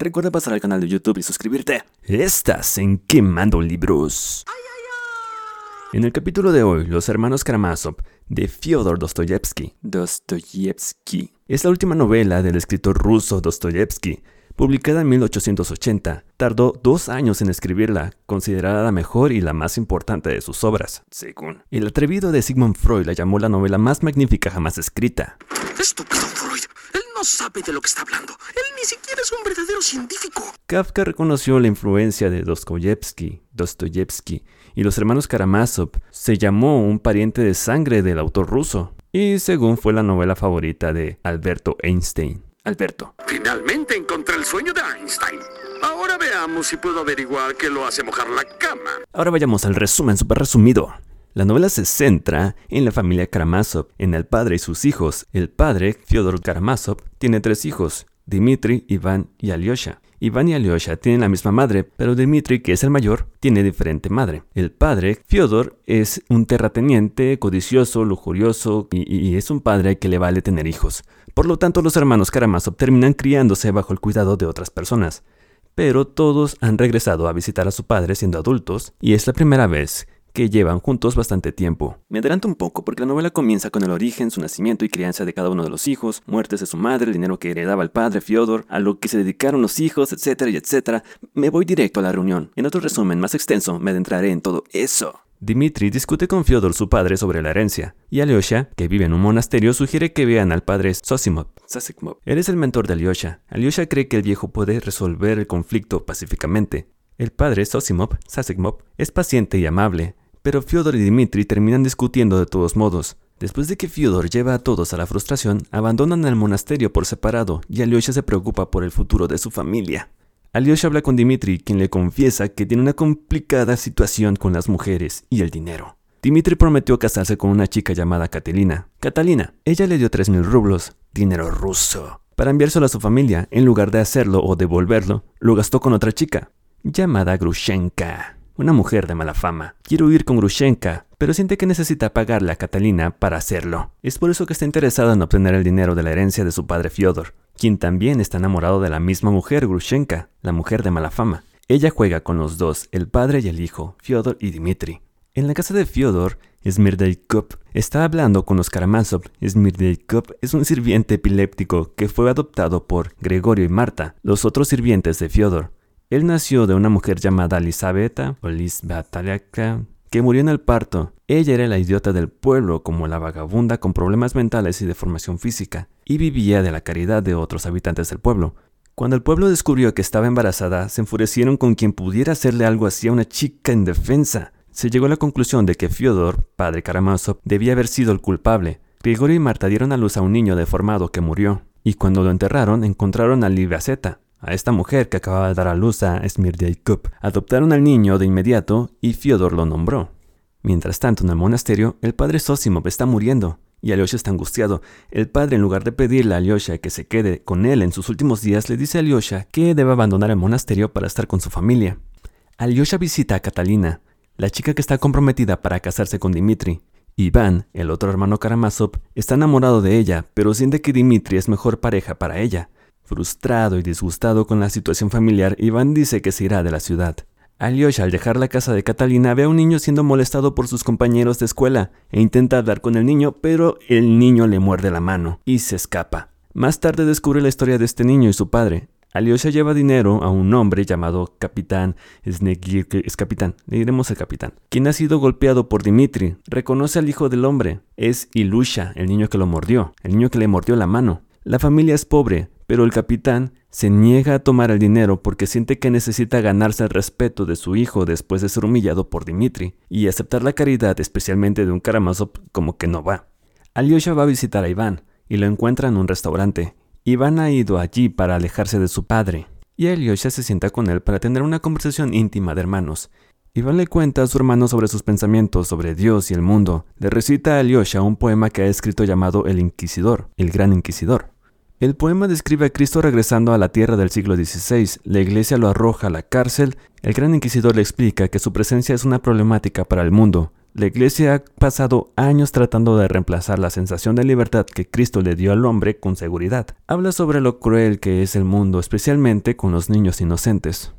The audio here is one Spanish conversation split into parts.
Recuerda pasar al canal de YouTube y suscribirte. Estás en Quemando Libros. En el capítulo de hoy, los hermanos Karamazov de Fyodor Dostoyevsky. Dostoyevsky. Es la última novela del escritor ruso Dostoyevsky, publicada en 1880. Tardó dos años en escribirla, considerada la mejor y la más importante de sus obras, según. El atrevido de Sigmund Freud la llamó la novela más magnífica jamás escrita. Estúpido Freud. Él no sabe de lo que está hablando. Él científico. Kafka reconoció la influencia de Dostoyevsky, Dostoyevsky y los hermanos Karamazov. Se llamó un pariente de sangre del autor ruso y según fue la novela favorita de Alberto Einstein. Alberto. Finalmente encontré el sueño de Einstein. Ahora veamos si puedo averiguar qué lo hace mojar la cama. Ahora vayamos al resumen super resumido. La novela se centra en la familia Karamazov, en el padre y sus hijos. El padre, Fyodor Karamazov, tiene tres hijos, Dmitri, Iván y Alyosha. Iván y Alyosha tienen la misma madre, pero Dmitri, que es el mayor, tiene diferente madre. El padre, Fyodor, es un terrateniente, codicioso, lujurioso y, y es un padre que le vale tener hijos. Por lo tanto, los hermanos Karamazov terminan criándose bajo el cuidado de otras personas. Pero todos han regresado a visitar a su padre siendo adultos, y es la primera vez que llevan juntos bastante tiempo. Me adelanto un poco porque la novela comienza con el origen, su nacimiento y crianza de cada uno de los hijos, muertes de su madre, el dinero que heredaba el padre Fyodor, a lo que se dedicaron los hijos, etcétera y etcétera. Me voy directo a la reunión. En otro resumen más extenso me adentraré en todo eso. Dimitri discute con Fyodor, su padre, sobre la herencia, y Alyosha, que vive en un monasterio, sugiere que vean al padre Sosimov. Sasikmov. Él es el mentor de Alyosha. Alyosha cree que el viejo puede resolver el conflicto pacíficamente. El padre Sosimov, Sasikmov, es paciente y amable, pero Fyodor y Dimitri terminan discutiendo de todos modos. Después de que Fyodor lleva a todos a la frustración, abandonan el monasterio por separado y Alyosha se preocupa por el futuro de su familia. Alyosha habla con Dimitri, quien le confiesa que tiene una complicada situación con las mujeres y el dinero. Dimitri prometió casarse con una chica llamada Catalina. Catalina, ella le dio 3.000 rublos, dinero ruso, para enviárselo a su familia. En lugar de hacerlo o devolverlo, lo gastó con otra chica, llamada Grushenka una mujer de mala fama. Quiere huir con Grushenka, pero siente que necesita pagarle a Catalina para hacerlo. Es por eso que está interesado en obtener el dinero de la herencia de su padre Fyodor, quien también está enamorado de la misma mujer, Grushenka, la mujer de mala fama. Ella juega con los dos, el padre y el hijo, Fyodor y Dmitri. En la casa de Fyodor, Smirdelkov está hablando con los Karamazov. Smirdelkov es un sirviente epiléptico que fue adoptado por Gregorio y Marta, los otros sirvientes de Fyodor. Él nació de una mujer llamada Elisabetta o que murió en el parto. Ella era la idiota del pueblo, como la vagabunda con problemas mentales y deformación física, y vivía de la caridad de otros habitantes del pueblo. Cuando el pueblo descubrió que estaba embarazada, se enfurecieron con quien pudiera hacerle algo así a una chica indefensa. Se llegó a la conclusión de que Fyodor, padre Karamazov, debía haber sido el culpable. Gregorio y Marta dieron a luz a un niño deformado que murió, y cuando lo enterraron encontraron a Libaceta, a esta mujer que acababa de dar a luz a Smirdelkov. Adoptaron al niño de inmediato y Fyodor lo nombró. Mientras tanto, en el monasterio, el padre Sosimov está muriendo y Alyosha está angustiado. El padre, en lugar de pedirle a Alyosha que se quede con él en sus últimos días, le dice a Alyosha que debe abandonar el monasterio para estar con su familia. Alyosha visita a Catalina, la chica que está comprometida para casarse con Dimitri. Iván, el otro hermano Karamazov, está enamorado de ella, pero siente que Dimitri es mejor pareja para ella. Frustrado y disgustado con la situación familiar, Iván dice que se irá de la ciudad. Alyosha, al dejar la casa de Catalina, ve a un niño siendo molestado por sus compañeros de escuela e intenta hablar con el niño, pero el niño le muerde la mano y se escapa. Más tarde descubre la historia de este niño y su padre. Alyosha lleva dinero a un hombre llamado Capitán Snegir, es capitán, le diremos el capitán, quien ha sido golpeado por Dimitri. Reconoce al hijo del hombre. Es Ilusha, el niño que lo mordió, el niño que le mordió la mano. La familia es pobre, pero el capitán se niega a tomar el dinero porque siente que necesita ganarse el respeto de su hijo después de ser humillado por Dimitri, y aceptar la caridad especialmente de un Karamazov como que no va. Alyosha va a visitar a Iván y lo encuentra en un restaurante. Iván ha ido allí para alejarse de su padre, y Alyosha se sienta con él para tener una conversación íntima de hermanos. Iván le cuenta a su hermano sobre sus pensamientos sobre Dios y el mundo. Le recita a Alyosha un poema que ha escrito llamado El Inquisidor, el Gran Inquisidor. El poema describe a Cristo regresando a la tierra del siglo XVI. La iglesia lo arroja a la cárcel. El gran inquisidor le explica que su presencia es una problemática para el mundo. La iglesia ha pasado años tratando de reemplazar la sensación de libertad que Cristo le dio al hombre con seguridad. Habla sobre lo cruel que es el mundo, especialmente con los niños inocentes.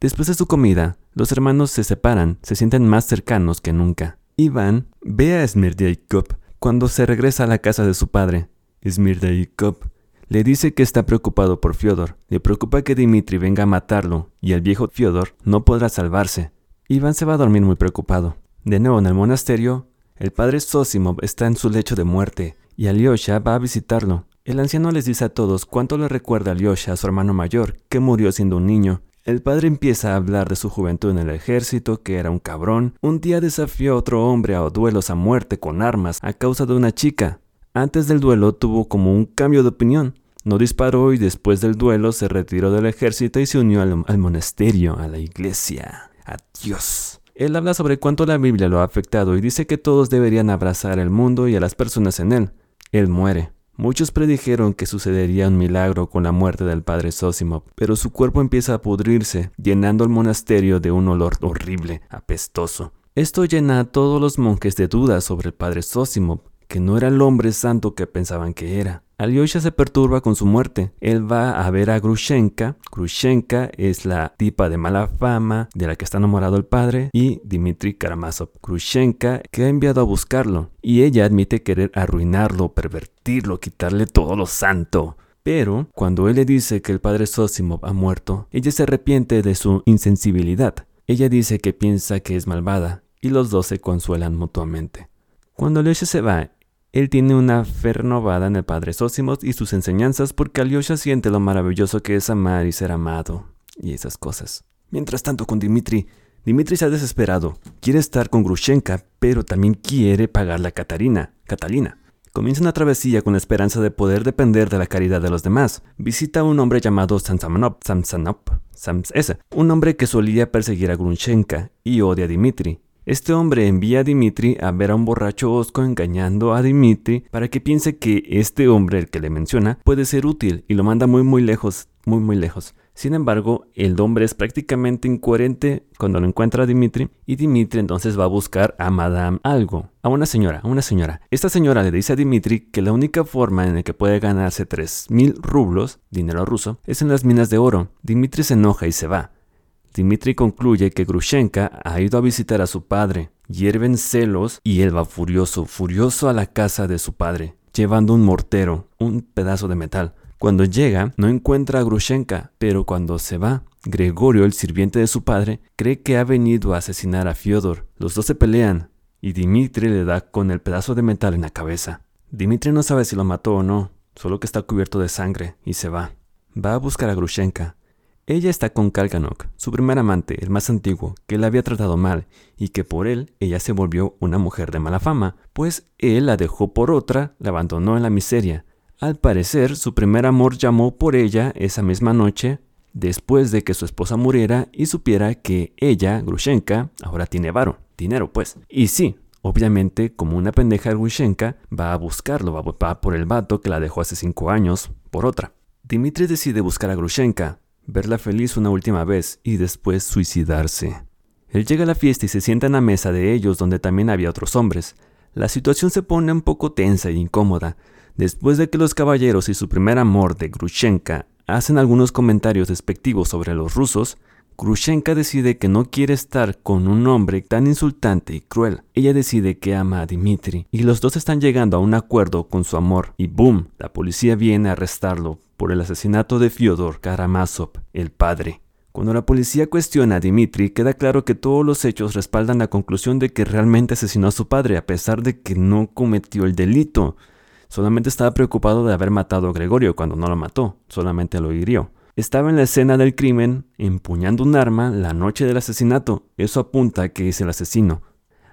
Después de su comida, los hermanos se separan, se sienten más cercanos que nunca. Iván ve a Smirdyakov cuando se regresa a la casa de su padre. Smirdyakov le dice que está preocupado por Fyodor, le preocupa que Dimitri venga a matarlo y el viejo Fyodor no podrá salvarse. Iván se va a dormir muy preocupado. De nuevo en el monasterio, el padre Sosimov está en su lecho de muerte y Alyosha va a visitarlo. El anciano les dice a todos cuánto le recuerda a Alyosha a su hermano mayor, que murió siendo un niño. El padre empieza a hablar de su juventud en el ejército, que era un cabrón. Un día desafió a otro hombre a duelos a muerte con armas a causa de una chica. Antes del duelo tuvo como un cambio de opinión. No disparó y después del duelo se retiró del ejército y se unió al, monasterio, a la iglesia. Adiós. Él habla sobre cuánto la Biblia lo ha afectado y dice que todos deberían abrazar el mundo y a las personas en él. Él muere. Muchos predijeron que sucedería un milagro con la muerte del padre Sósimo, pero su cuerpo empieza a pudrirse, llenando el monasterio de un olor horrible, apestoso. Esto llena a todos los monjes de dudas sobre el padre Sósimo, que no era el hombre santo que pensaban que era. Alyosha se perturba con su muerte. Él va a ver a Grushenka. Grushenka es la tipa de mala fama de la que está enamorado el padre y Dmitry Karamazov. Grushenka que ha enviado a buscarlo y ella admite querer arruinarlo, pervertirlo, quitarle todo lo santo. Pero cuando él le dice que el padre Sosimov ha muerto, ella se arrepiente de su insensibilidad. Ella dice que piensa que es malvada y los dos se consuelan mutuamente. Cuando Alyosha se va, él tiene una fe renovada en el Padre Sósimos y sus enseñanzas porque Alyosha siente lo maravilloso que es amar y ser amado y esas cosas. Mientras tanto con Dimitri, Dimitri se ha desesperado. Quiere estar con Grushenka, pero también quiere pagarle a Katarina, Catalina. Comienza una travesía con la esperanza de poder depender de la caridad de los demás. Visita a un hombre llamado Samsonov, Samsonov, Sams, un hombre que solía perseguir a Grushenka y odia a Dimitri. Este hombre envía a Dimitri a ver a un borracho osco engañando a Dimitri para que piense que este hombre, el que le menciona, puede ser útil y lo manda muy muy lejos, muy muy lejos. Sin embargo, el hombre es prácticamente incoherente cuando lo encuentra a Dimitri y Dimitri entonces va a buscar a Madame algo, a una señora, a una señora. Esta señora le dice a Dimitri que la única forma en la que puede ganarse 3.000 rublos, dinero ruso, es en las minas de oro. Dimitri se enoja y se va. Dimitri concluye que Grushenka ha ido a visitar a su padre. Hierven celos y él va furioso, furioso a la casa de su padre, llevando un mortero, un pedazo de metal. Cuando llega, no encuentra a Grushenka, pero cuando se va, Gregorio, el sirviente de su padre, cree que ha venido a asesinar a Fyodor. Los dos se pelean y Dimitri le da con el pedazo de metal en la cabeza. Dimitri no sabe si lo mató o no, solo que está cubierto de sangre y se va. Va a buscar a Grushenka, ella está con Kalganok, su primer amante, el más antiguo, que la había tratado mal y que por él ella se volvió una mujer de mala fama, pues él la dejó por otra, la abandonó en la miseria. Al parecer, su primer amor llamó por ella esa misma noche, después de que su esposa muriera y supiera que ella, Grushenka, ahora tiene varo, dinero pues. Y sí, obviamente, como una pendeja Grushenka, va a buscarlo, va por el vato que la dejó hace cinco años, por otra. Dimitri decide buscar a Grushenka, verla feliz una última vez y después suicidarse. Él llega a la fiesta y se sienta en la mesa de ellos donde también había otros hombres. La situación se pone un poco tensa e incómoda. Después de que los caballeros y su primer amor de Grushenka hacen algunos comentarios despectivos sobre los rusos, Grushenka decide que no quiere estar con un hombre tan insultante y cruel. Ella decide que ama a Dimitri y los dos están llegando a un acuerdo con su amor y boom, la policía viene a arrestarlo por el asesinato de Fyodor Karamazov, el padre. Cuando la policía cuestiona a Dimitri, queda claro que todos los hechos respaldan la conclusión de que realmente asesinó a su padre, a pesar de que no cometió el delito. Solamente estaba preocupado de haber matado a Gregorio cuando no lo mató, solamente lo hirió. Estaba en la escena del crimen, empuñando un arma la noche del asesinato. Eso apunta a que es el asesino.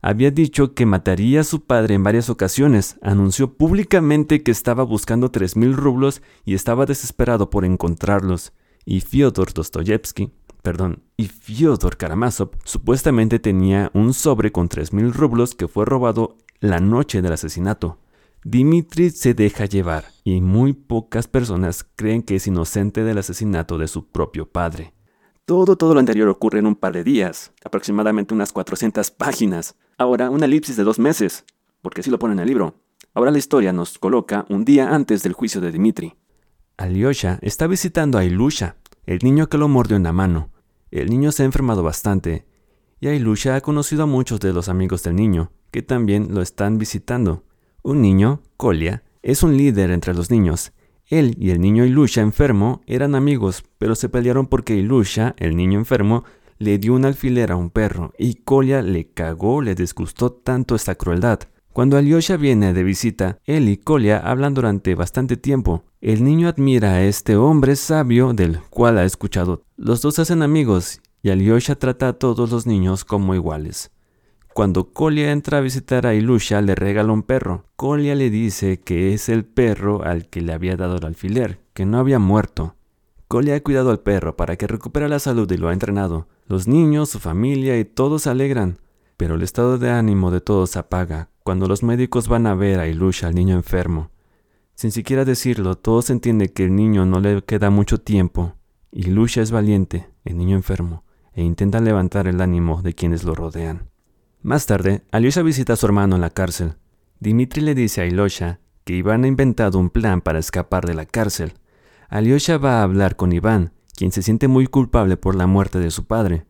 Había dicho que mataría a su padre en varias ocasiones, anunció públicamente que estaba buscando 3.000 rublos y estaba desesperado por encontrarlos. Y Fyodor Dostoyevsky, perdón, y Fyodor Karamazov supuestamente tenía un sobre con 3.000 rublos que fue robado la noche del asesinato. Dimitri se deja llevar y muy pocas personas creen que es inocente del asesinato de su propio padre. Todo, todo lo anterior ocurre en un par de días, aproximadamente unas 400 páginas. Ahora, una elipsis de dos meses, porque así lo pone en el libro. Ahora la historia nos coloca un día antes del juicio de Dimitri. Alyosha está visitando a Ilusha, el niño que lo mordió en la mano. El niño se ha enfermado bastante, y Ilusha ha conocido a muchos de los amigos del niño, que también lo están visitando. Un niño, Kolia, es un líder entre los niños. Él y el niño Ilusha enfermo eran amigos, pero se pelearon porque Ilusha, el niño enfermo, le dio un alfiler a un perro y Kolia le cagó, le disgustó tanto esta crueldad. Cuando Alyosha viene de visita, él y Kolia hablan durante bastante tiempo. El niño admira a este hombre sabio del cual ha escuchado. Los dos hacen amigos y Alyosha trata a todos los niños como iguales. Cuando Kolia entra a visitar a Ilusha, le regala un perro. Kolia le dice que es el perro al que le había dado el alfiler, que no había muerto. Kolia ha cuidado al perro para que recupere la salud y lo ha entrenado. Los niños, su familia y todos se alegran. Pero el estado de ánimo de todos se apaga cuando los médicos van a ver a Ilusha, al niño enfermo. Sin siquiera decirlo, todos entienden que el niño no le queda mucho tiempo. Ilusha es valiente, el niño enfermo, e intenta levantar el ánimo de quienes lo rodean. Más tarde, Alyosha visita a su hermano en la cárcel. Dimitri le dice a Ilosha que Iván ha inventado un plan para escapar de la cárcel. Alyosha va a hablar con Iván, quien se siente muy culpable por la muerte de su padre.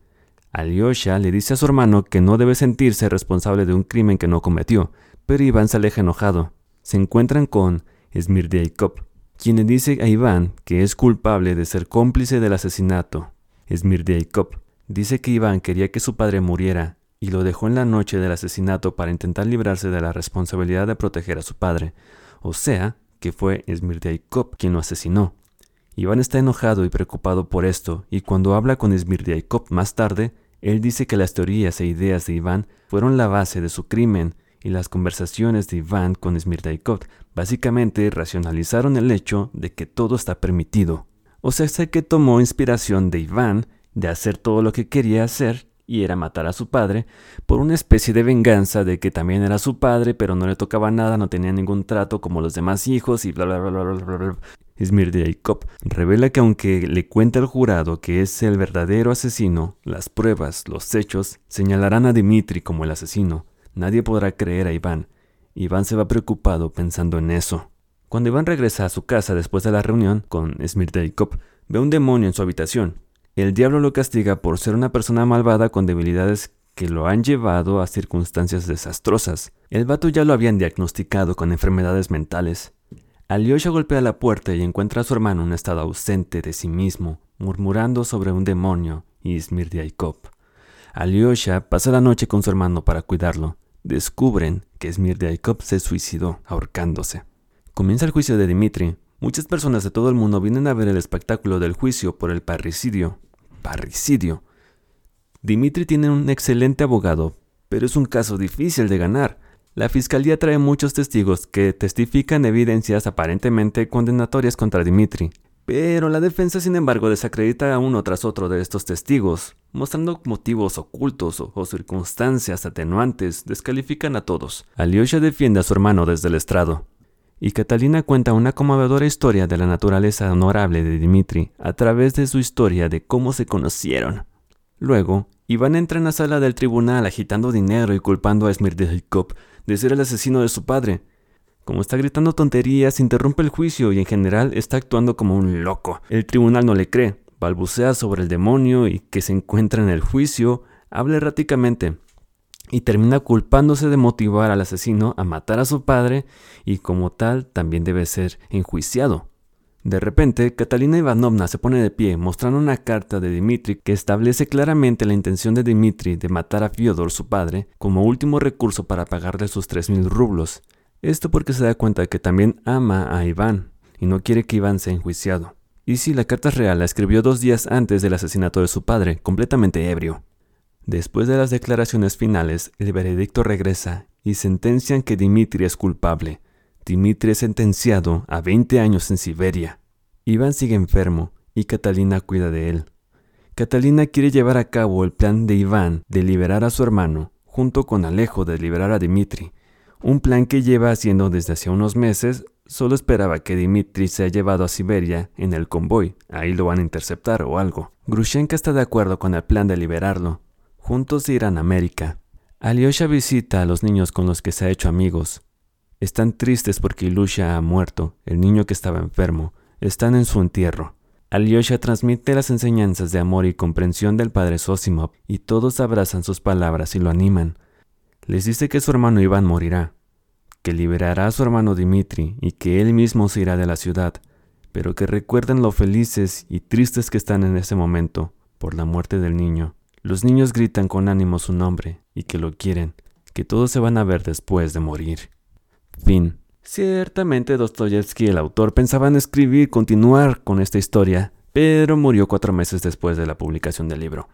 Alyosha le dice a su hermano que no debe sentirse responsable de un crimen que no cometió, pero Iván se aleja enojado. Se encuentran con Smirdiaikov, quien le dice a Iván que es culpable de ser cómplice del asesinato. Smirdiaikov dice que Iván quería que su padre muriera y lo dejó en la noche del asesinato para intentar librarse de la responsabilidad de proteger a su padre, o sea, que fue Smirdiaikov quien lo asesinó. Iván está enojado y preocupado por esto, y cuando habla con Smirdiaikov más tarde, él dice que las teorías e ideas de Iván fueron la base de su crimen, y las conversaciones de Iván con Smirdiaikov básicamente racionalizaron el hecho de que todo está permitido. O sea, sé que tomó inspiración de Iván de hacer todo lo que quería hacer y era matar a su padre, por una especie de venganza de que también era su padre, pero no le tocaba nada, no tenía ningún trato como los demás hijos y bla bla bla bla bla bla. Jacob revela que aunque le cuenta al jurado que es el verdadero asesino, las pruebas, los hechos, señalarán a Dimitri como el asesino. Nadie podrá creer a Iván. Iván se va preocupado pensando en eso. Cuando Iván regresa a su casa después de la reunión con Jacob, ve un demonio en su habitación el diablo lo castiga por ser una persona malvada con debilidades que lo han llevado a circunstancias desastrosas. El vato ya lo habían diagnosticado con enfermedades mentales. Alyosha golpea la puerta y encuentra a su hermano en un estado ausente de sí mismo, murmurando sobre un demonio y Smirdiaikov. Alyosha pasa la noche con su hermano para cuidarlo. Descubren que Smirdiaikov se suicidó ahorcándose. Comienza el juicio de Dimitri. Muchas personas de todo el mundo vienen a ver el espectáculo del juicio por el parricidio parricidio. Dimitri tiene un excelente abogado, pero es un caso difícil de ganar. La fiscalía trae muchos testigos que testifican evidencias aparentemente condenatorias contra Dimitri, pero la defensa sin embargo desacredita a uno tras otro de estos testigos, mostrando motivos ocultos o, circunstancias atenuantes, descalifican a todos. Alyosha defiende a su hermano desde el estrado, y Catalina cuenta una conmovedora historia de la naturaleza honorable de Dimitri a través de su historia de cómo se conocieron. Luego, Iván entra en la sala del tribunal agitando dinero y culpando a Smirdelkov de ser el asesino de su padre. Como está gritando tonterías, interrumpe el juicio y en general está actuando como un loco. El tribunal no le cree, balbucea sobre el demonio y que se encuentra en el juicio, habla erráticamente, y termina culpándose de motivar al asesino a matar a su padre y como tal también debe ser enjuiciado. De repente, Catalina Ivanovna se pone de pie mostrando una carta de Dimitri que establece claramente la intención de Dimitri de matar a Fyodor, su padre, como último recurso para pagarle sus 3.000 rublos. Esto porque se da cuenta que también ama a Iván y no quiere que Iván sea enjuiciado. Y si la carta real la escribió dos días antes del asesinato de su padre, completamente ebrio. Después de las declaraciones finales, el veredicto regresa y sentencian que Dimitri es culpable. Dimitri es sentenciado a 20 años en Siberia. Iván sigue enfermo y Catalina cuida de él. Catalina quiere llevar a cabo el plan de Iván de liberar a su hermano, junto con Alejo de liberar a Dimitri. un plan que lleva haciendo desde hace unos meses. Solo esperaba que Dimitri sea llevado a Siberia en el convoy. Ahí lo van a interceptar o algo. Grushenka está de acuerdo con el plan de liberarlo. Juntos irán a América. Alyosha visita a los niños con los que se ha hecho amigos. Están tristes porque Ilusha ha muerto, el niño que estaba enfermo. Están en su entierro. Alyosha transmite las enseñanzas de amor y comprensión del padre Sosimov y todos abrazan sus palabras y lo animan. Les dice que su hermano Iván morirá, que liberará a su hermano Dimitri y que él mismo se irá de la ciudad, pero que recuerden lo felices y tristes que están en ese momento por la muerte del niño. Los niños gritan con ánimo su nombre y que lo quieren, que todos se van a ver después de morir. Fin. Ciertamente Dostoyevsky, el autor, pensaba en escribir, continuar con esta historia, pero murió cuatro meses después de la publicación del libro.